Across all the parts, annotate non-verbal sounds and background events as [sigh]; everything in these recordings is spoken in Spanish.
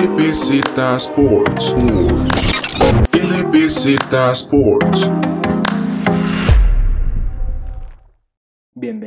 LBZ Sports. LBZ Sports.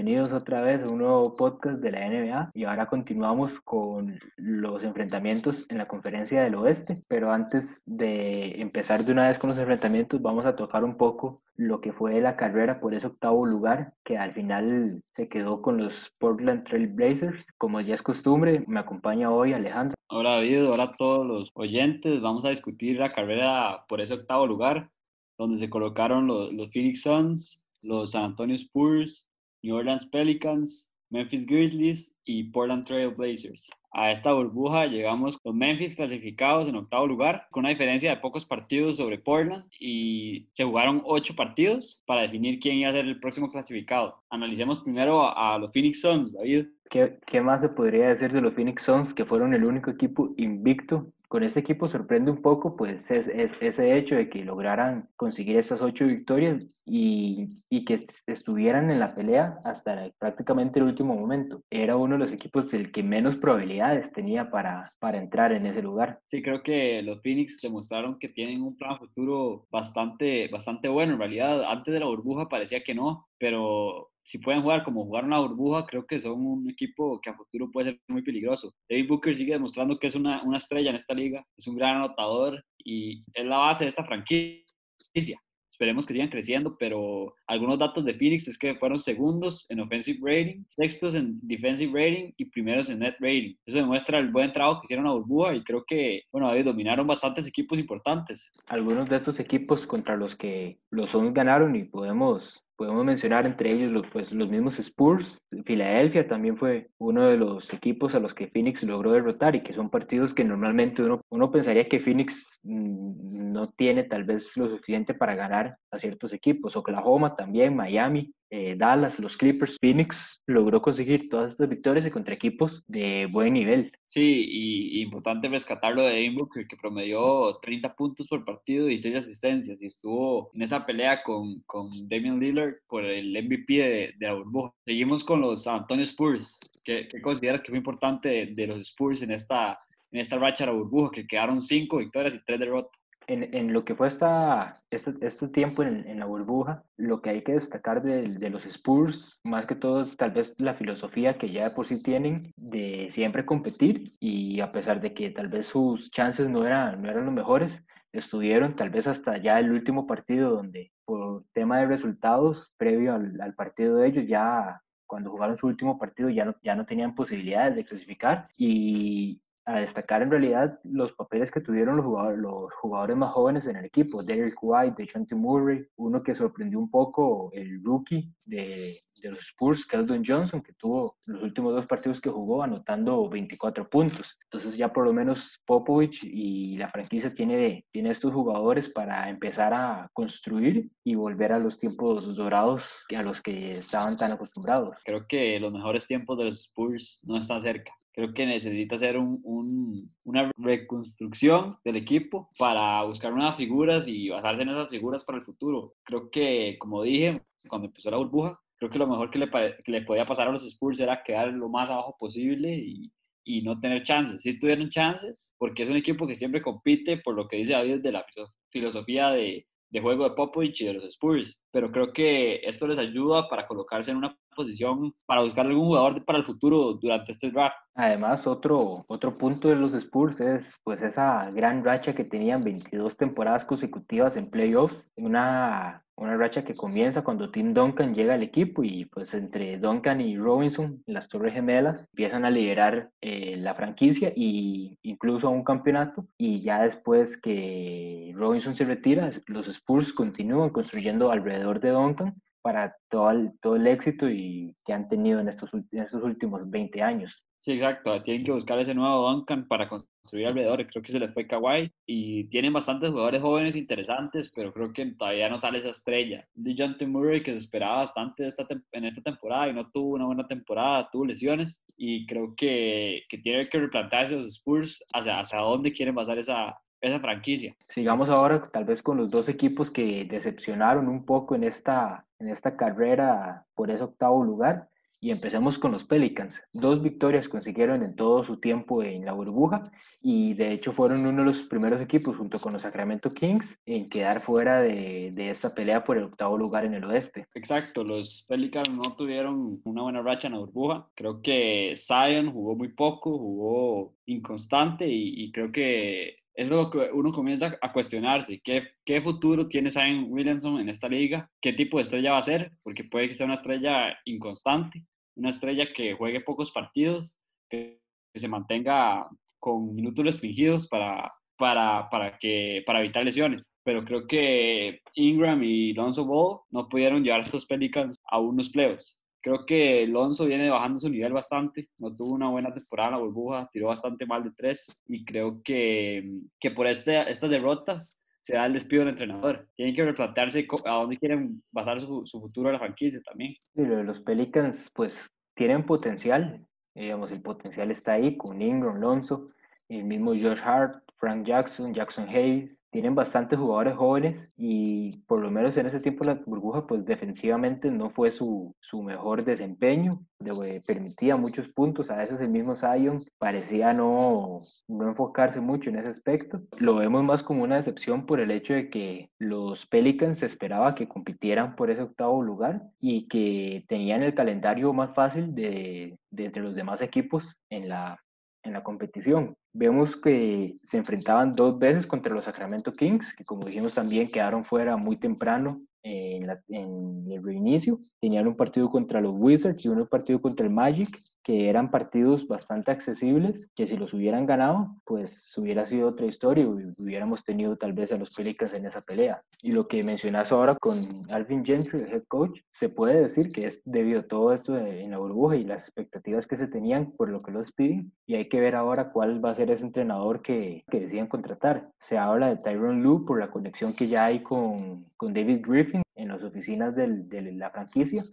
Bienvenidos otra vez a un nuevo podcast de la NBA y ahora continuamos con los enfrentamientos en la conferencia del oeste, pero antes de empezar de una vez con los enfrentamientos vamos a tocar un poco lo que fue la carrera por ese octavo lugar que al final se quedó con los Portland Trail Blazers. Como ya es costumbre, me acompaña hoy Alejandro. Hola David, hola a todos los oyentes, vamos a discutir la carrera por ese octavo lugar donde se colocaron los, los Phoenix Suns, los San Antonio Spurs, New Orleans Pelicans, Memphis Grizzlies y Portland Trail Blazers. A esta burbuja llegamos con Memphis clasificados en octavo lugar, con una diferencia de pocos partidos sobre Portland y se jugaron ocho partidos para definir quién iba a ser el próximo clasificado. Analicemos primero a, los Phoenix Suns, David. ¿Qué, ¿Qué, más se podría decir de los Phoenix Suns, que fueron el único equipo invicto con este equipo sorprende un poco pues es, es, ese hecho de que lograran conseguir esas ocho victorias y, y, que estuvieran en la pelea hasta prácticamente el último momento. Era uno de los equipos el que menos probabilidades tenía para, para entrar en ese lugar. Sí, creo que los Phoenix demostraron que tienen un plan futuro bastante, bastante bueno. En realidad, antes de la burbuja parecía que no, pero si pueden jugar como jugar una burbuja, creo que son un equipo que a futuro puede ser muy peligroso. David Booker sigue demostrando que es una, una estrella en esta liga, es un gran anotador y es la base de esta franquicia. Esperemos que sigan creciendo, pero algunos datos de Phoenix es que fueron segundos en offensive rating, sextos en defensive rating y primeros en net rating. Eso demuestra el buen trabajo que hicieron a Burbuja y creo que, bueno, dominaron bastantes equipos importantes. Algunos de estos equipos contra los que los Suns ganaron y podemos podemos mencionar entre ellos los, pues, los mismos Spurs. Filadelfia también fue uno de los equipos a los que Phoenix logró derrotar y que son partidos que normalmente uno, uno pensaría que Phoenix mm, no tiene tal vez lo suficiente para ganar a ciertos equipos. Oklahoma también, Miami, eh, Dallas, los Clippers, Phoenix logró conseguir todas estas victorias y contra equipos de buen nivel. Sí, y, importante rescatarlo de Devin que promedió 30 puntos por partido y 6 asistencias y estuvo en esa pelea con, con Damian Lillard por el MVP de, de la burbuja. Seguimos con los San Antonio Spurs. ¿Qué, qué consideras que fue importante de, de, los Spurs en esta, en esta racha de la burbuja, que quedaron 5 victorias y 3 derrotas? En, en, lo que fue esta, este, este tiempo en, en, la burbuja, lo que hay que destacar de, de, los Spurs, más que todo, es tal vez la filosofía que ya de por sí tienen de siempre competir y a pesar de que tal vez sus chances no eran, no eran los mejores, estuvieron tal vez hasta ya el último partido donde por tema de resultados, previo al, al partido de ellos, ya cuando jugaron su último partido ya no, ya no tenían posibilidades de clasificar y, a destacar en realidad los papeles que tuvieron los jugadores, los jugadores más jóvenes en el equipo, Derek White, DeJounte Murray, uno que sorprendió un poco, el rookie de, de los Spurs, Keldon Johnson, que tuvo los últimos dos partidos que jugó anotando 24 puntos. Entonces ya por lo menos Popovich y la franquicia tiene, tiene estos jugadores para empezar a construir y volver a los tiempos dorados a los que estaban tan acostumbrados. Creo que los mejores tiempos de los Spurs no están cerca creo que necesita hacer un, un, una reconstrucción del equipo para buscar unas figuras y basarse en esas figuras para el futuro. Creo que, como dije, cuando empezó la burbuja, creo que lo mejor que le, que le podía pasar a los Spurs era quedar lo más abajo posible y, y no tener chances. Sí tuvieron chances, porque es un equipo que siempre compite, por lo que dice David, de la filosofía de, de juego de Popovich y de los Spurs, pero creo que esto les ayuda para colocarse en una posición para buscar algún jugador para el futuro durante este draft. Además, otro, otro punto de los Spurs es pues esa gran racha que tenían 22 temporadas consecutivas en playoffs, una, una racha que comienza cuando Tim Duncan llega al equipo y pues entre Duncan y Robinson, las Torres Gemelas, empiezan a liderar eh, la franquicia e incluso a un campeonato y ya después que Robinson se retira, los Spurs continúan construyendo alrededor de Duncan para todo el, todo el éxito y que han tenido en estos, en estos últimos 20 años. Sí, exacto. Tienen que buscar ese nuevo Duncan para construir alrededor. Creo que se les fue Kawhi y tienen bastantes jugadores jóvenes interesantes, pero creo que todavía no sale esa estrella. DeJounte Murray, que se esperaba bastante esta en esta temporada y no tuvo una buena temporada, tuvo lesiones y creo que, que tiene que replantearse los Spurs hacia, hacia dónde quieren basar esa, esa franquicia. Sigamos ahora tal vez con los dos equipos que decepcionaron un poco en esta, en esta carrera por ese octavo lugar Y empecemos con los Pelicans. Dos victorias consiguieron en todo su tiempo en la burbuja y de hecho fueron uno de los primeros equipos junto con los Sacramento Kings en quedar fuera de, de esta pelea por el octavo lugar en el oeste. Exacto, los Pelicans no tuvieron una buena racha en la burbuja. Creo que Zion jugó muy poco, jugó inconstante y, y creo que es lo que uno comienza a cuestionarse. ¿Qué, ¿Qué futuro tiene Zion Williamson en esta liga? ¿Qué tipo de estrella va a ser? Porque puede que sea una estrella inconstante, una estrella que juegue pocos partidos, que, que se mantenga con minutos restringidos para, para, para, que, para evitar lesiones. Pero creo que Ingram y Lonzo Ball no pudieron llevar a estos Pelicans a unos playoffs. Creo que Alonso viene bajando su nivel bastante, no tuvo una buena temporada en la burbuja, tiró bastante mal de tres y creo que, que por este, estas derrotas se da el despido del entrenador. Tienen que replantearse a dónde quieren basar su, su futuro de la franquicia también. Sí, lo de los Pelicans, pues tienen potencial, digamos, el potencial está ahí con Ingram, Alonso, el mismo Josh Hart, Frank Jackson, Jackson Hayes, tienen bastantes jugadores jóvenes y por lo menos en ese tiempo la burbuja pues defensivamente no fue su, su mejor desempeño, de, permitía muchos puntos, a veces el mismo Zion parecía no, no enfocarse mucho en ese aspecto. Lo vemos más como una decepción por el hecho de que los Pelicans se esperaba que compitieran por ese octavo lugar y que tenían el calendario más fácil de entre los demás equipos en la, en la competición. Vemos que se enfrentaban dos veces contra los Sacramento Kings, que como dijimos también quedaron fuera muy temprano en, la, en, el reinicio. Tenían un partido contra los Wizards y un partido contra el Magic, que eran partidos bastante accesibles, que si los hubieran ganado, pues hubiera sido otra historia y hubiéramos tenido tal vez a los Pelicans en esa pelea. Y lo que mencionas ahora con Alvin Gentry, el head coach, se puede decir que es debido a todo esto en la burbuja y las expectativas que se tenían por lo que los piden. Y hay que ver ahora cuál va a ser ese entrenador que, que decían contratar. Se habla de Tyron Lue por la conexión que ya hay con, con David Griffin en las oficinas del, de la franquicia,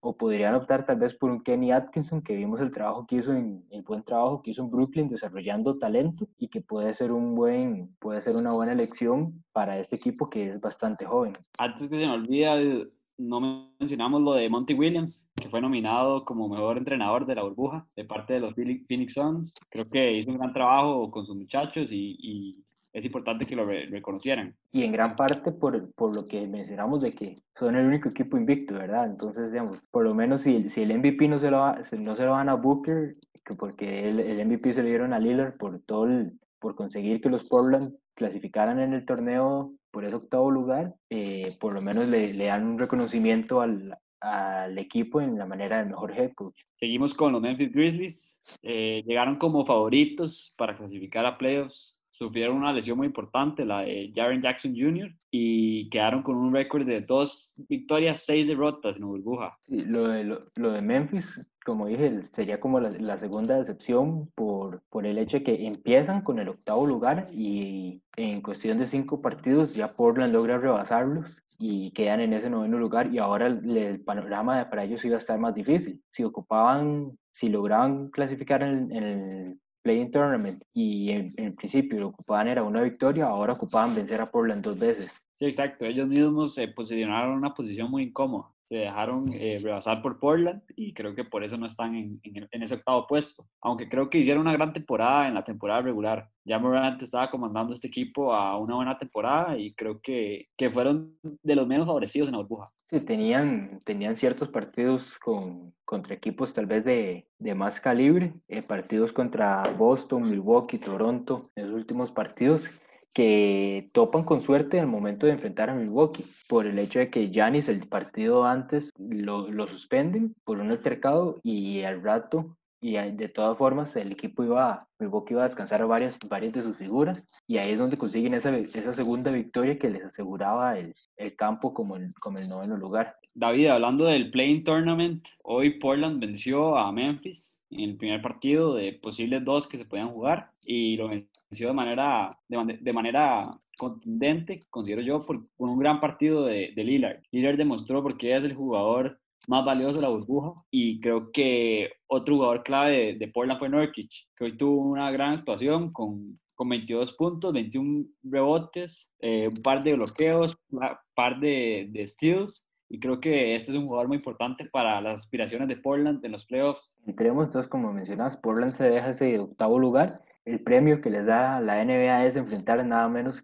o podrían optar tal vez por un Kenny Atkinson, que vimos el trabajo que hizo en, el buen trabajo que hizo en Brooklyn desarrollando talento y que puede ser un buen, puede ser una buena elección para este equipo que es bastante joven. Antes que se me olvide, no mencionamos lo de Monty Williams, que fue nominado como mejor entrenador de la burbuja de parte de los Phoenix Suns. Creo que hizo un gran trabajo con sus muchachos y, y es importante que lo re reconocieran. Y en gran parte por, por, lo que mencionamos de que son el único equipo invicto, ¿verdad? Entonces, digamos, por lo menos si, si el MVP no se lo, va, no se lo van a Booker, que porque el, el MVP se lo dieron a Lillard por todo el, por conseguir que los Portland clasificaran en el torneo por ese octavo lugar, eh, por lo menos le, le dan un reconocimiento al, al equipo en la manera del mejor head coach. Seguimos con los Memphis Grizzlies. Eh, llegaron como favoritos para clasificar a playoffs sufrieron una lesión muy importante, la de Jaren Jackson Jr., y quedaron con un récord de dos victorias, seis derrotas en burbuja. Lo, de, lo, lo, de Memphis, como dije, sería como la, la, segunda decepción por, por el hecho de que empiezan con el octavo lugar y en cuestión de cinco partidos ya Portland logra rebasarlos y quedan en ese noveno lugar y ahora el, el, panorama para ellos iba a estar más difícil. Si ocupaban, si lograban clasificar en, en el Play-in Tournament y en, en, principio lo ocupaban era una victoria, ahora ocupaban vencer a Portland dos veces. Sí, exacto. Ellos mismos se posicionaron en una posición muy incómoda. Se dejaron eh, rebasar por Portland y creo que por eso no están en, en, en, ese octavo puesto. Aunque creo que hicieron una gran temporada en la temporada regular. Ya Morant estaba comandando este equipo a una buena temporada y creo que, que fueron de los menos favorecidos en la burbuja. Sí, tenían, tenían ciertos partidos con, contra equipos tal vez de, de más calibre, eh, partidos contra Boston, Milwaukee, Toronto, en los últimos partidos que topan con suerte en el momento de enfrentar a Milwaukee, por el hecho de que Giannis el partido antes lo, lo suspenden por un altercado y al rato y de todas formas el equipo iba, Milwaukee iba a descansar varias, varias de sus figuras y ahí es donde consiguen esa, esa segunda victoria que les aseguraba el, el campo como el, como el noveno lugar. David, hablando del Playing Tournament, hoy Portland venció a Memphis en el primer partido de posibles dos que se podían jugar y lo venció de manera, de, manera contundente, considero yo, por, por un gran partido de, de Lillard. Lillard demostró porque es el jugador más valioso de la burbuja y creo que otro jugador clave de, de Portland fue Nurkic, que hoy tuvo una gran actuación con, con 22 puntos, 21 rebotes, eh, un par de bloqueos, un par de, de steals y creo que este es un jugador muy importante para las aspiraciones de Portland en los playoffs. Entremos entonces, como mencionas, Portland se deja ese octavo lugar. El premio que les da la NBA es enfrentar nada menos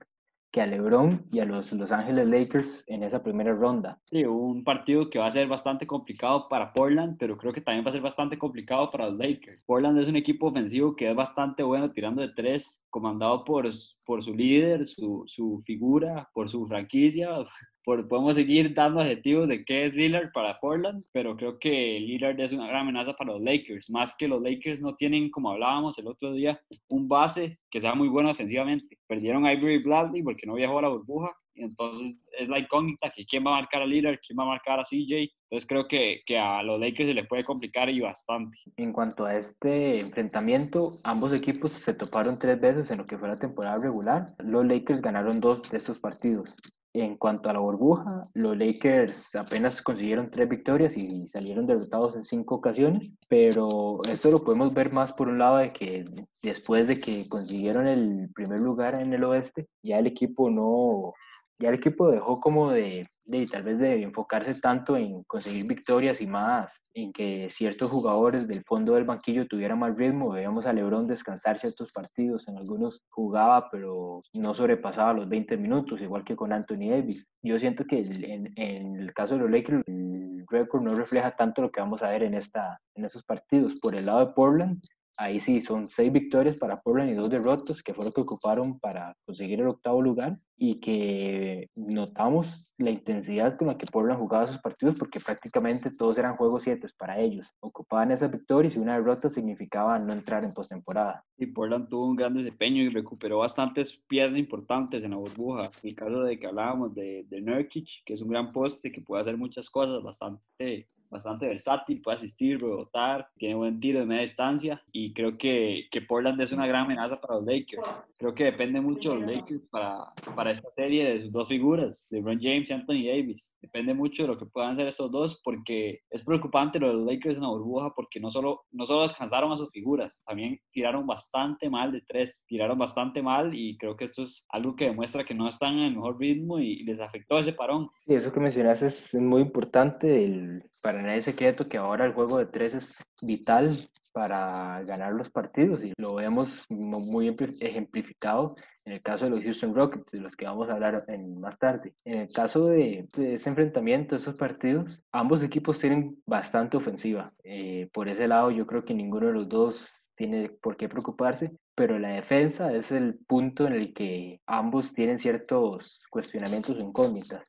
que a LeBron y a los Los Ángeles Lakers en esa primera ronda. Sí, un partido que va a ser bastante complicado para Portland, pero creo que también va a ser bastante complicado para los Lakers. Portland es un equipo ofensivo que es bastante bueno tirando de tres, comandado por, por su líder, su, su figura, por su franquicia, [laughs] podemos seguir dando adjetivos de qué es Lillard para Portland, pero creo que Lillard es una gran amenaza para los Lakers, más que los Lakers no tienen, como hablábamos el otro día, un base que sea muy bueno ofensivamente. Perdieron a Ivory Bradley porque no viajó a la burbuja, entonces es la incógnita que quién va a marcar a Lillard, quién va a marcar a CJ. Entonces creo que, que a los Lakers se les puede complicar y bastante. En cuanto a este enfrentamiento, ambos equipos se toparon tres veces en lo que fue la temporada regular. Los Lakers ganaron dos de estos partidos. En cuanto a la burbuja, los Lakers apenas consiguieron tres victorias y salieron derrotados en cinco ocasiones, pero esto lo podemos ver más por un lado de que después de que consiguieron el primer lugar en el oeste, ya el equipo no, ya el equipo dejó como de, de, tal vez de enfocarse tanto en conseguir victorias y más en que ciertos jugadores del fondo del banquillo tuvieran más ritmo. Veíamos a Lebron descansar ciertos partidos, en algunos jugaba, pero no sobrepasaba los 20 minutos, igual que con Anthony Davis. Yo siento que en, en el caso de los Lakers, el récord no refleja tanto lo que vamos a ver en, esta, en estos partidos. Por el lado de Portland, Ahí sí, son seis victorias para Portland y dos derrotas que fueron que ocuparon para conseguir el octavo lugar y que notamos la intensidad con la que Portland jugaba sus partidos porque prácticamente todos eran juegos siete para ellos. Ocupaban esas victorias y una derrota significaba no entrar en postemporada. Y Portland tuvo un gran desempeño y recuperó bastantes piezas importantes en la burbuja. El caso de que hablábamos de, de Nurkic, que es un gran poste que puede hacer muchas cosas bastante bastante versátil, puede asistir, rebotar, tiene buen tiro de media distancia y creo que, que Portland es una gran amenaza para los Lakers. Creo que depende mucho de los Lakers para, para esta serie de sus dos figuras, LeBron James y Anthony Davis. Depende mucho de lo que puedan hacer estos dos porque es preocupante lo de los Lakers en la burbuja porque no solo, no solo descansaron a sus figuras, también tiraron bastante mal de tres, tiraron bastante mal y creo que esto es algo que demuestra que no están en el mejor ritmo y les afectó ese parón. Y eso que mencionas es muy importante, el, para nadie secreto que ahora el juego de tres es vital para ganar los partidos y lo vemos muy ejemplificado en el caso de los Houston Rockets, de los que vamos a hablar en, más tarde. En el caso de, ese enfrentamiento, esos partidos, ambos equipos tienen bastante ofensiva. Eh, por ese lado, yo creo que ninguno de los dos tiene por qué preocuparse, pero la defensa es el punto en el que ambos tienen ciertos cuestionamientos o incógnitas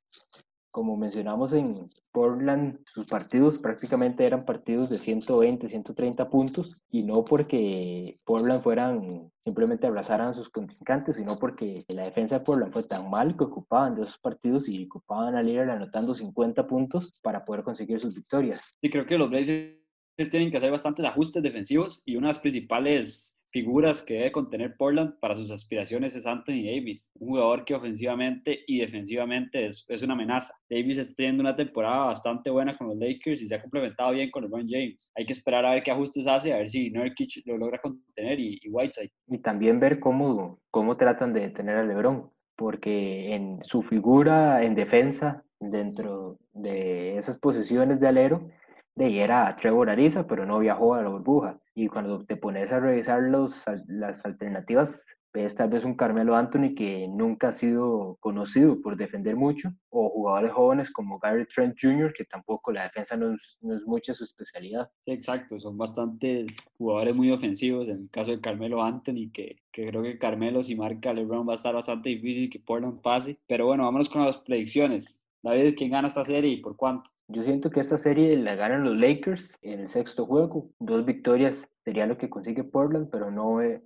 como mencionamos en Portland, sus partidos prácticamente eran partidos de 120, 130 puntos y no porque Portland fueran simplemente abrazaran a sus contrincantes, sino porque la defensa de Portland fue tan mal que ocupaban de esos partidos y ocupaban a líder anotando 50 puntos para poder conseguir sus victorias. Sí, creo que los Blazers tienen que hacer bastantes ajustes defensivos y una de las principales figuras que debe contener Portland para sus aspiraciones es Anthony Davis, un jugador que ofensivamente y defensivamente es, es, una amenaza. Davis está teniendo una temporada bastante buena con los Lakers y se ha complementado bien con LeBron James. Hay que esperar a ver qué ajustes hace, a ver si Nurkic lo logra contener y, y Whiteside. Y también ver cómo, cómo tratan de detener a LeBron, porque en su figura en defensa, dentro de esas posiciones de alero, de ahí era Trevor Ariza, pero no viajó a la burbuja. Y cuando te pones a revisar los, las alternativas, ves tal vez un Carmelo Anthony que nunca ha sido conocido por defender mucho, o jugadores jóvenes como Gary Trent Jr., que tampoco la defensa no es, no es mucha su especialidad. Exacto, son bastante jugadores muy ofensivos. En el caso de Carmelo Anthony, que, que creo que Carmelo, si marca LeBron, va a estar bastante difícil que Portland pase. Pero bueno, vámonos con las predicciones. David, ¿quién gana esta serie y por cuánto? Yo siento que esta serie la ganan los Lakers en el sexto juego. Dos victorias sería lo que consigue Portland, pero no eh,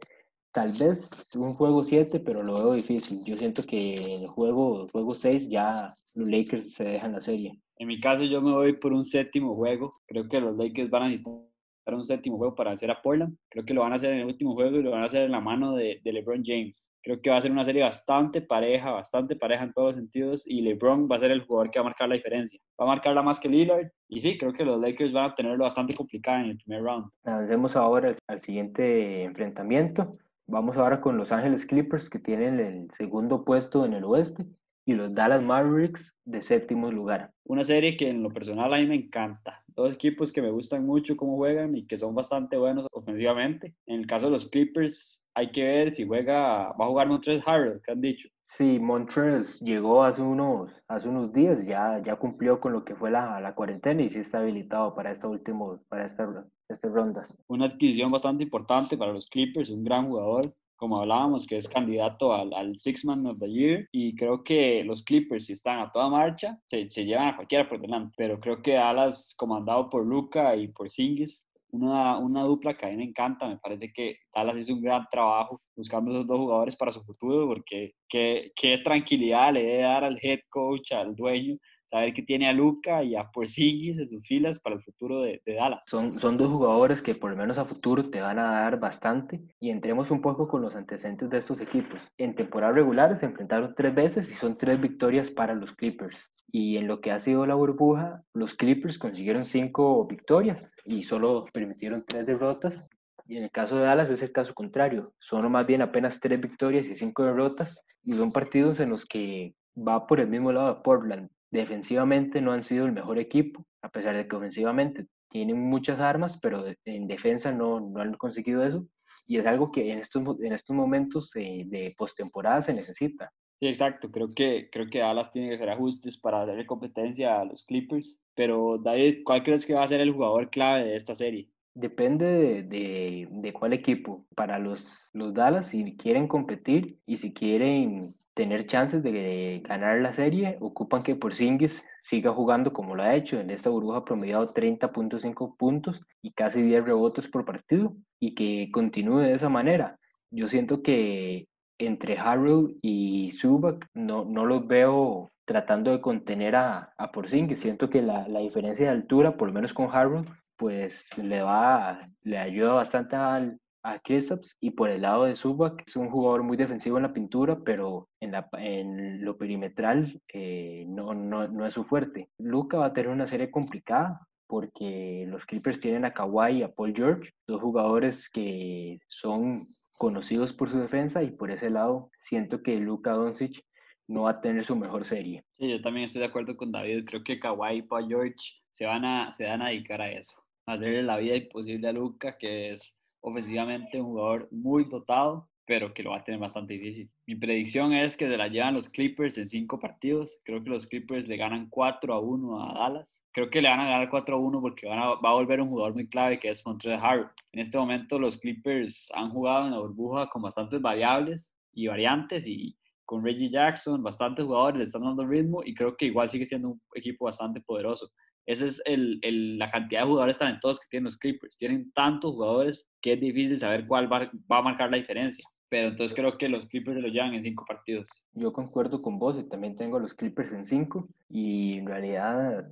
tal vez un juego 7, pero lo veo difícil. Yo siento que en el juego, juego 6 ya los Lakers se dejan la serie. En mi caso yo me voy por un séptimo juego. Creo que los Lakers van a necesitar un séptimo juego para vencer a Portland. Creo que lo van a hacer en el último juego y lo van a hacer en la mano de, de, LeBron James. Creo que va a ser una serie bastante pareja, bastante pareja en todos los sentidos y LeBron va a ser el jugador que va a marcar la diferencia. Va a marcarla más que Lillard y sí, creo que los Lakers van a tenerlo bastante complicado en el primer round. Avancemos ahora al siguiente enfrentamiento. Vamos ahora con Los Ángeles Clippers que tienen el segundo puesto en el oeste y los Dallas Mavericks de séptimo lugar. Una serie que en lo personal a mí me encanta. Dos equipos que me gustan mucho cómo juegan y que son bastante buenos ofensivamente. En el caso de los Clippers, hay que ver si juega, va a jugar Montrezl Harrell, que han dicho. Sí, Montrez llegó hace unos, hace unos días, ya, ya cumplió con lo que fue la, la cuarentena y sí está habilitado para esta último, para esta, estas rondas. Una adquisición bastante importante para los Clippers, un gran jugador, como hablábamos, que es candidato al, al Six Man of the Year. Y creo que los Clippers, si están a toda marcha, se, se llevan a cualquiera por delante. Pero creo que Dallas, comandado por Luca y por Singis, una, una dupla que a mí me encanta. Me parece que Dallas hizo un gran trabajo buscando esos dos jugadores para su futuro, porque qué, qué tranquilidad le debe dar al head coach, al dueño, saber que tiene a Luca y a Porzingis en sus filas para el futuro de, Dallas. Son, son dos jugadores que por lo menos a futuro te van a dar bastante y entremos un poco con los antecedentes de estos equipos. En temporada regular se enfrentaron tres veces y son tres victorias para los Clippers. Y en lo que ha sido la burbuja, los Clippers consiguieron cinco victorias y solo permitieron tres derrotas. Y en el caso de Dallas es el caso contrario. Son más bien apenas tres victorias y cinco derrotas. Y son partidos en los que va por el mismo lado de Portland. Defensivamente no han sido el mejor equipo, a pesar de que ofensivamente tienen muchas armas, pero en defensa no, no han conseguido eso. Y es algo que en estos, en estos momentos eh, de postemporada se necesita. Sí, exacto. Creo que, creo que Dallas tiene que hacer ajustes para darle competencia a los Clippers. Pero David, ¿cuál crees que va a ser el jugador clave de esta serie? Depende de, de, de, cuál equipo. Para los, los Dallas, si quieren competir y si quieren tener chances de ganar la serie, ocupan que Porzingis siga jugando como lo ha hecho. En esta burbuja promediado 30.5 puntos y casi 10 rebotes por partido y que continúe de esa manera. Yo siento que entre Harrell y Zubac no, no los veo tratando de contener a, a Porzingis. Siento que la, la diferencia de altura, por lo menos con Harrell, pues le va, le ayuda bastante al, a Kristaps y por el lado de Zubac es un jugador muy defensivo en la pintura, pero en, la, en lo perimetral eh, no, no, no, es su fuerte. Luca va a tener una serie complicada porque los Clippers tienen a Kawhi y a Paul George, dos jugadores que son conocidos por su defensa y por ese lado siento que Luca Doncic no va a tener su mejor serie. Sí, yo también estoy de acuerdo con David, creo que Kawhi y Paul George se van a, se van a dedicar a eso, a hacerle la vida imposible a Luca, que es ofensivamente un jugador muy dotado, pero que lo va a tener bastante difícil. Mi predicción es que se la llevan los Clippers en cinco partidos. Creo que los Clippers le ganan 4 a 1 a Dallas. Creo que le van a ganar 4 a 1 porque va a volver un jugador muy clave que es Montrezl Harrell. En este momento los Clippers han jugado en la burbuja con bastantes variables y variantes y con Reggie Jackson, bastantes jugadores le están dando ritmo y creo que igual sigue siendo un equipo bastante poderoso. Esa es el, el, la cantidad de jugadores talentosos que tienen los Clippers. Tienen tantos jugadores que es difícil saber cuál va, va a marcar la diferencia. Pero entonces creo que los Clippers lo llevan en cinco partidos. Yo concuerdo con vos y también tengo los Clippers en cinco. Y en realidad,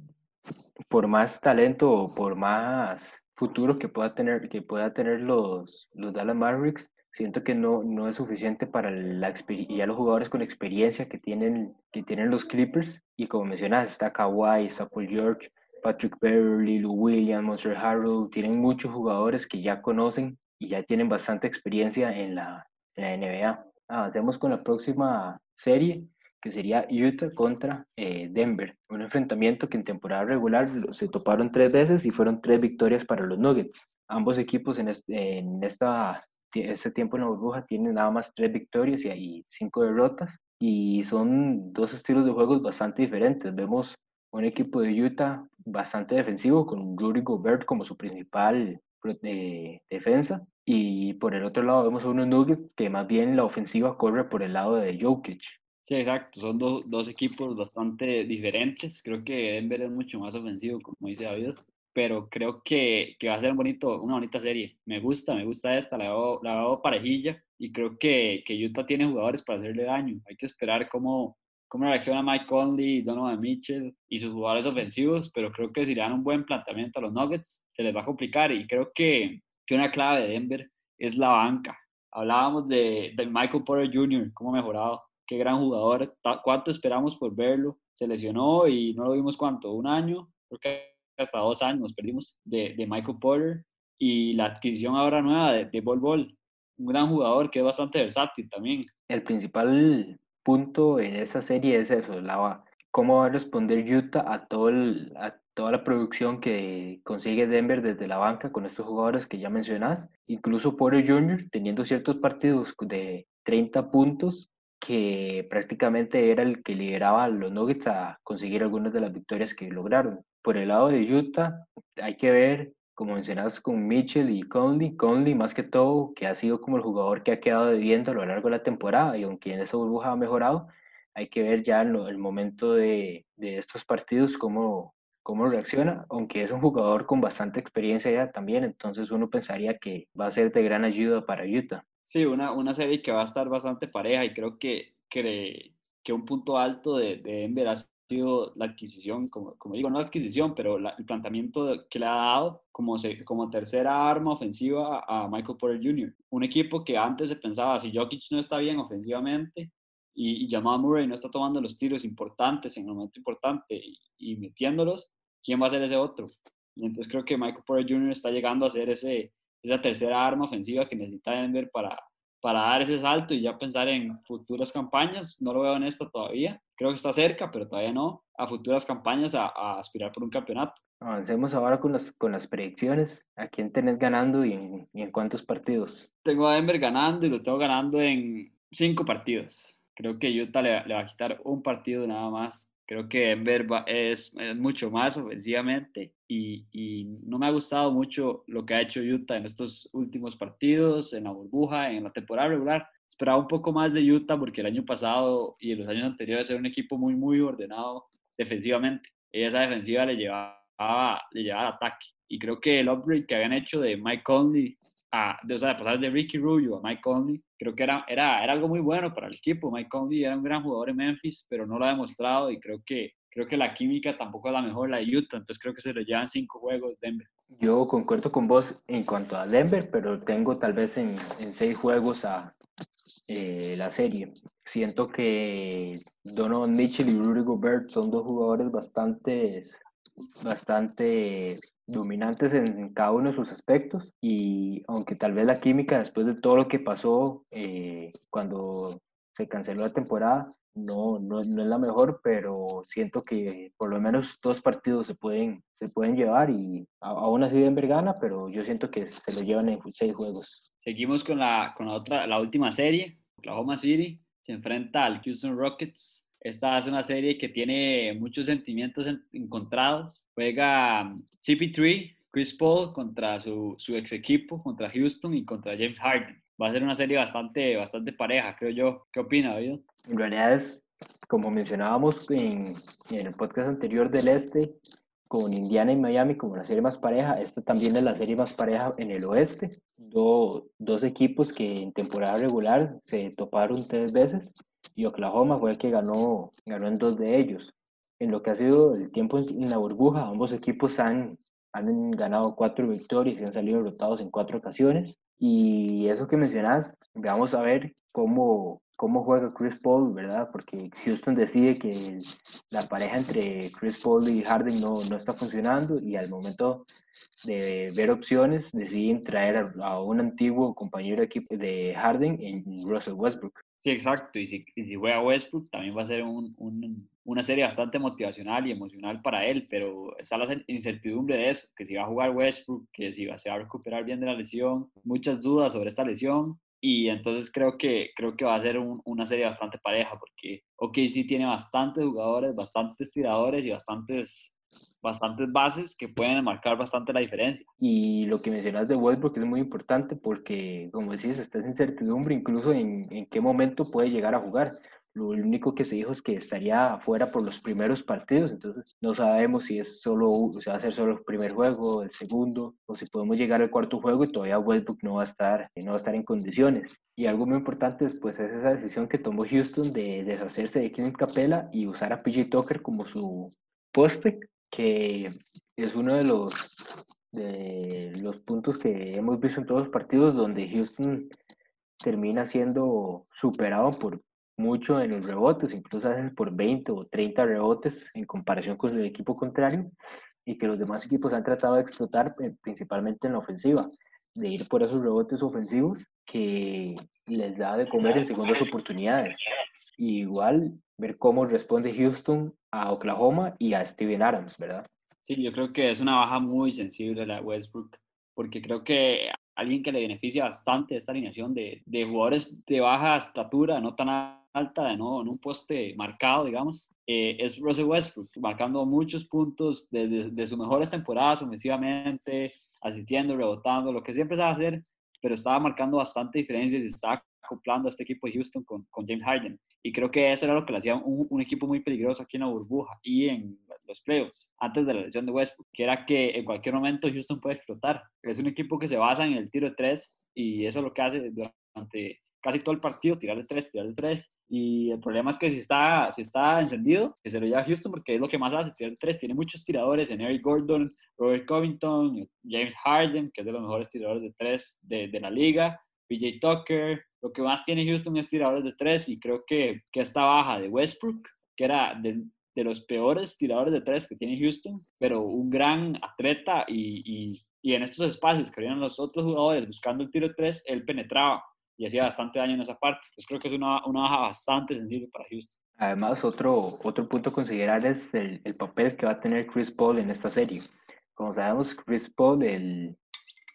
por más talento o por más futuro que pueda tener, que pueda tener los, los Dallas Mavericks, siento que no, no es suficiente para la ya los jugadores con experiencia que tienen, que tienen los Clippers. Y como mencionas, está Kawhi, está Paul George, Patrick Beverly, Lou Williams, Monster Harrell, tienen muchos jugadores que ya conocen y ya tienen bastante experiencia en la, en la NBA. Avancemos con la próxima serie, que sería Utah contra eh, Denver. Un enfrentamiento que en temporada regular se toparon tres veces y fueron tres victorias para los Nuggets. Ambos equipos en, este, en esta, este tiempo en la burbuja tienen nada más tres victorias y, y cinco derrotas. Y son dos estilos de juegos bastante diferentes. Vemos un equipo de Utah bastante defensivo, con Rudy Gobert como su principal eh, defensa. Y por el otro lado vemos a unos Nuggets que más bien la ofensiva corre por el lado de Jokic. Sí, exacto. Son do, dos equipos bastante diferentes. Creo que Denver es mucho más ofensivo, como dice David. Pero creo que, que va a ser un bonito, una bonita serie. Me gusta, me gusta esta. La veo, la veo parejilla. Y creo que, que Utah tiene jugadores para hacerle daño. Hay que esperar cómo, cómo reacciona Mike Conley, Donovan Mitchell y sus jugadores ofensivos, pero creo que si le dan un buen planteamiento a los Nuggets, se les va a complicar y creo que, que una clave de Denver es la banca. Hablábamos de, de Michael Porter Jr., cómo ha mejorado, qué gran jugador, cuánto esperamos por verlo, se lesionó y no lo vimos cuánto, un año, creo que hasta dos años nos perdimos de, de Michael Porter y la adquisición ahora nueva de, de Bol Bol, un gran jugador que es bastante versátil también. El principal punto en esa serie es eso, la, cómo va a responder Utah a, todo a toda la producción que consigue Denver desde la banca con estos jugadores que ya mencionas. Incluso Porter Jr. teniendo ciertos partidos de 30 puntos que prácticamente era el que lideraba a los Nuggets a conseguir algunas de las victorias que lograron. Por el lado de Utah, hay que ver como mencionas con Mitchell y Conley, Conley más que todo, que ha sido como el jugador que ha quedado debiendo a lo largo de la temporada y aunque en esa burbuja ha mejorado, hay que ver ya en el momento de, de, estos partidos cómo, cómo reacciona, aunque es un jugador con bastante experiencia ya también, entonces uno pensaría que va a ser de gran ayuda para Utah. Sí, una, una serie que va a estar bastante pareja y creo que, que, que un punto alto de, de Denver sido la adquisición, como, como digo, no la adquisición, pero el planteamiento que le ha dado como, se, como tercera arma ofensiva a Michael Porter Jr. Un equipo que antes se pensaba, si Jokic no está bien ofensivamente y, y Jamal Murray no está tomando los tiros importantes en el momento importante y, y, metiéndolos, ¿quién va a ser ese otro? Y entonces creo que Michael Porter Jr. está llegando a ser ese, esa tercera arma ofensiva que necesita Denver para, para dar ese salto y ya pensar en futuras campañas. No lo veo en esta todavía. Creo que está cerca, pero todavía no. A futuras campañas a, a aspirar por un campeonato. Avancemos ahora con las, con las predicciones. ¿A quién tenés ganando y en, y en cuántos partidos? Tengo a Denver ganando y lo tengo ganando en cinco partidos. Creo que Utah le, le va a quitar un partido nada más. Creo que Denver es, es, mucho más ofensivamente y, y, no me ha gustado mucho lo que ha hecho Utah en estos últimos partidos, en la burbuja, en la temporada regular. Esperaba un poco más de Utah porque el año pasado y en los años anteriores era un equipo muy, muy ordenado defensivamente. Y esa defensiva le llevaba, le llevaba al ataque. Y creo que el upgrade que habían hecho de Mike Conley a, de, o sea, de pasar de Ricky Rubio a Mike Conley, creo que era, era, era algo muy bueno para el equipo. Mike Conley era un gran jugador en Memphis, pero no lo ha demostrado y creo que, creo que la química tampoco es la mejor, la de Utah, entonces creo que se lo llevan cinco juegos Denver. Yo concuerdo con vos en cuanto a Denver, pero tengo tal vez en, en seis juegos a eh, la serie. Siento que Donovan Mitchell y Rudy Gobert son dos jugadores bastante, bastante dominantes en cada uno de sus aspectos y aunque tal vez la química después de todo lo que pasó eh, cuando se canceló la temporada no, no, no, es la mejor, pero siento que por lo menos dos partidos se pueden, se pueden llevar y aún así Denver gana, pero yo siento que se lo llevan en seis juegos. Seguimos con la, con la, otra, la última serie, Oklahoma City se enfrenta al Houston Rockets esta es una serie que tiene muchos sentimientos encontrados. Juega CP3, Chris Paul contra su, su, ex equipo, contra Houston y contra James Harden. Va a ser una serie bastante, bastante pareja, creo yo. ¿Qué opina, David? En realidad es, como mencionábamos en, en el podcast anterior del Este, con Indiana y Miami como la serie más pareja, esta también es la serie más pareja en el oeste. Do, dos equipos que en temporada regular se toparon tres veces y Oklahoma fue el que ganó, ganó en dos de ellos. En lo que ha sido el tiempo en la burbuja, ambos equipos han, han ganado cuatro victorias y han salido derrotados en cuatro ocasiones. Y eso que mencionas, vamos a ver cómo, cómo juega Chris Paul, ¿verdad? Porque Houston decide que la pareja entre Chris Paul y Harden no, no está funcionando y al momento de ver opciones deciden traer a, un antiguo compañero de equipo de Harden en Russell Westbrook. Sí, exacto. Y si, y si juega Westbrook, también va a ser un, un, una serie bastante motivacional y emocional para él, pero está la incertidumbre de eso, que si va a jugar Westbrook, que si va, se va a recuperar bien de la lesión, muchas dudas sobre esta lesión. Y entonces creo que, creo que va a ser un, una serie bastante pareja, porque OKC tiene bastantes jugadores, bastantes tiradores y bastantes bastantes bases que pueden marcar bastante la diferencia. Y lo que mencionas de Westbrook es muy importante porque, como decís, está en incertidumbre incluso en, en qué momento puede llegar a jugar. Lo único que se dijo es que estaría afuera por los primeros partidos, entonces no sabemos si es solo, si va a ser solo el primer juego, el segundo, o si podemos llegar al cuarto juego y todavía Westbrook no va a estar, no va a estar en condiciones. Y algo muy importante después es esa decisión que tomó Houston de deshacerse de Clint Capella y usar a PJ Tucker como su poste que es uno de los, de los puntos que hemos visto en todos los partidos donde Houston termina siendo superado por mucho en los rebotes, incluso a veces por 20 o 30 rebotes en comparación con el equipo contrario, y que los demás equipos han tratado de explotar eh, principalmente en la ofensiva, de ir por esos rebotes ofensivos que les da de comer en segundas oportunidades. Y igual ver cómo responde Houston a Oklahoma y a Steven Adams, ¿verdad? Sí, yo creo que es una baja muy sensible la Westbrook, porque creo que alguien que le beneficia bastante esta alineación de, de jugadores de baja estatura, no tan alta, de no en un poste marcado, digamos, eh, es Russell Westbrook, marcando muchos puntos desde de, sus mejores temporadas ofensivamente, asistiendo, rebotando, lo que siempre sabe hacer, pero estaba marcando bastante diferencias y estaba acoplando a este equipo de Houston con, con, James Harden. Y creo que eso era lo que le hacía un, un, equipo muy peligroso aquí en la burbuja y en los playoffs, antes de la lesión de Westbrook, que era que en cualquier momento Houston puede explotar. Es un equipo que se basa en el tiro de tres y eso es lo que hace durante casi todo el partido, tirar de tres, tirar de tres. Y el problema es que si está, si está encendido, que se lo lleva a Houston porque es lo que más hace, tirar de tres. Tiene muchos tiradores, en Eric Gordon, Robert Covington, James Harden, que es de los mejores tiradores de tres de, de la liga, PJ Tucker. Lo que más tiene Houston es tiradores de tres y creo que, que esta baja de Westbrook, que era de, de los peores tiradores de tres que tiene Houston, pero un gran atleta y, y, y en estos espacios que habían los otros jugadores buscando el tiro de tres, él penetraba y hacía bastante daño en esa parte. Entonces creo que es una, una baja bastante sensible para Houston. Además, otro, otro punto a considerar es el, el, papel que va a tener Chris Paul en esta serie. Como sabemos, Chris Paul, el,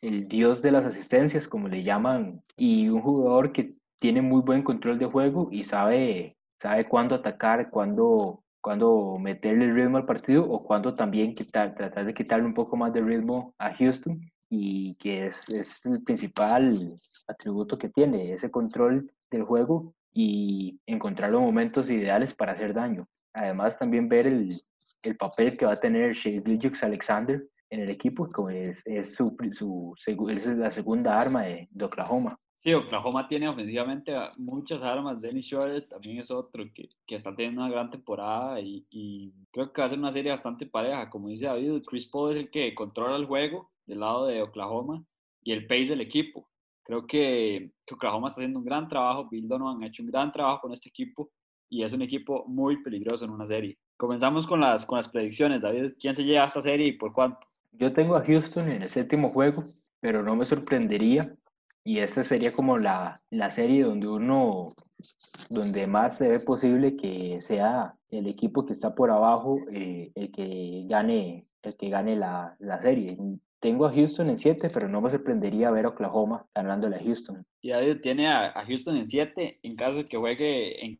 el dios de las asistencias, como le llaman, y un jugador que tiene muy buen control de juego y sabe, sabe cuándo atacar, cuándo, cuándo meterle el ritmo al partido o cuándo también quitar, tratar de quitarle un poco más de ritmo a Houston y que es, es, el principal atributo que tiene, ese control del juego y encontrar los momentos ideales para hacer daño. Además, también ver el, el papel que va a tener Shea Gilgix Alexander en el equipo, que es, es, su, su, es la segunda arma de, de, Oklahoma. Sí, Oklahoma tiene ofensivamente muchas armas. Dennis Shore también es otro que, que está teniendo una gran temporada y, y, creo que va a ser una serie bastante pareja. Como dice David, Chris Paul es el que controla el juego del lado de Oklahoma y el pace del equipo. Creo que, Oklahoma está haciendo un gran trabajo, Bill Donovan ha hecho un gran trabajo con este equipo y es un equipo muy peligroso en una serie. Comenzamos con las, con las predicciones, David. ¿Quién se lleva a esta serie y por cuánto? Yo tengo a Houston en el séptimo juego, pero no me sorprendería. Y esta sería como la, la serie donde uno, donde más se ve posible que sea el equipo que está por abajo eh, el que gane, el que gane la, la serie. Tengo a Houston en 7, pero no me sorprendería ver a Oklahoma ganándole a Houston. Y David tiene a, a Houston en 7 en caso de que juegue en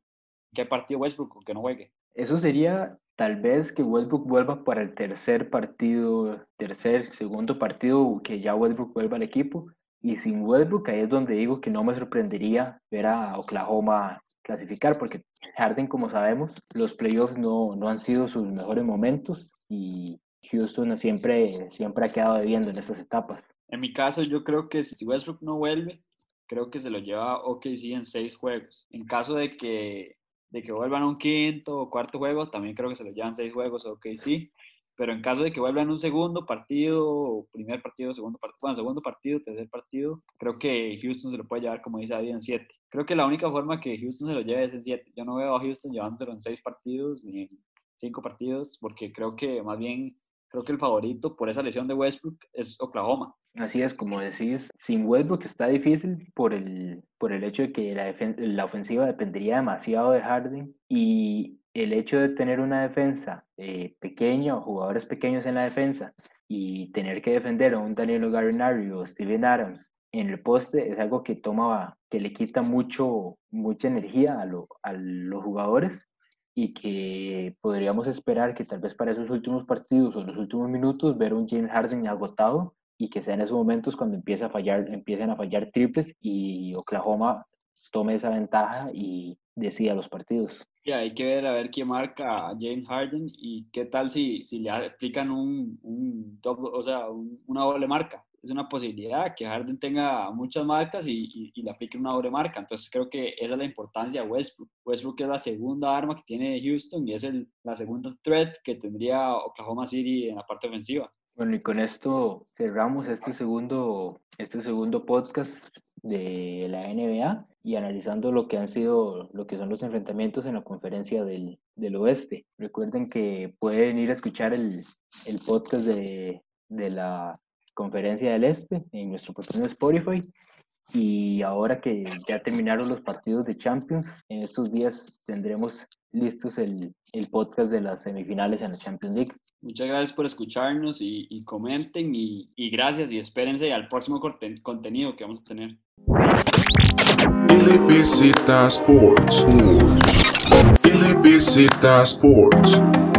qué partido Westbrook o que no juegue. Eso sería tal vez que Westbrook vuelva para el tercer partido, tercer, segundo partido, que ya Westbrook vuelva al equipo. Y sin Westbrook, ahí es donde digo que no me sorprendería ver a Oklahoma clasificar, porque Harden, como sabemos, los playoffs no, no han sido sus mejores momentos y Houston siempre, siempre ha quedado debiendo en estas etapas. En mi caso, yo creo que si Westbrook no vuelve, creo que se lo lleva OKC en seis juegos. En caso de que, de que vuelvan a un quinto o cuarto juego, también creo que se lo llevan seis juegos OKC. Pero en caso de que vuelvan un segundo partido, primer partido, segundo partido, bueno, segundo partido, tercer partido, creo que Houston se lo puede llevar, como dice David, en siete. Creo que la única forma que Houston se lo lleve es en siete. Yo no veo a Houston llevándolo en seis partidos ni en cinco partidos, porque creo que más bien creo que el favorito por esa lesión de Westbrook es Oklahoma. Así es, como decís, sin Westbrook está difícil por el, por el hecho de que la, la ofensiva dependería demasiado de Harden y el hecho de tener una defensa eh, pequeña o jugadores pequeños en la defensa y tener que defender a un Danilo Gallinari o Steven Adams en el poste es algo que toma, que le quita mucho, mucha energía a, lo, a los jugadores y que podríamos esperar que tal vez para esos últimos partidos o los últimos minutos ver un James Harden agotado y que sea en esos momentos cuando empieza a fallar, empiecen a fallar triples y Oklahoma tome esa ventaja y decida los partidos. Ya, hay que ver a ver quién marca a James Harden y qué tal si, si le aplican un, un o sea, un, una doble marca es una posibilidad que Harden tenga muchas marcas y, y, y, le aplique una doble marca. Entonces creo que esa es la importancia de Westbrook. Westbrook es la segunda arma que tiene Houston y es el, la segunda threat que tendría Oklahoma City en la parte ofensiva. Bueno, y con esto cerramos este segundo, este segundo podcast de la NBA y analizando lo que han sido, lo que son los enfrentamientos en la conferencia del, del oeste. Recuerden que pueden ir a escuchar el, el podcast de, de la Conferencia del Este en nuestro de Spotify Y ahora que ya terminaron los partidos de Champions, en estos días tendremos listos el, el podcast de las semifinales en la Champions League. Muchas gracias por escucharnos y, y comenten y, y, gracias y espérense al próximo contenido que vamos a tener. LBZ Sports. LBZ Sports.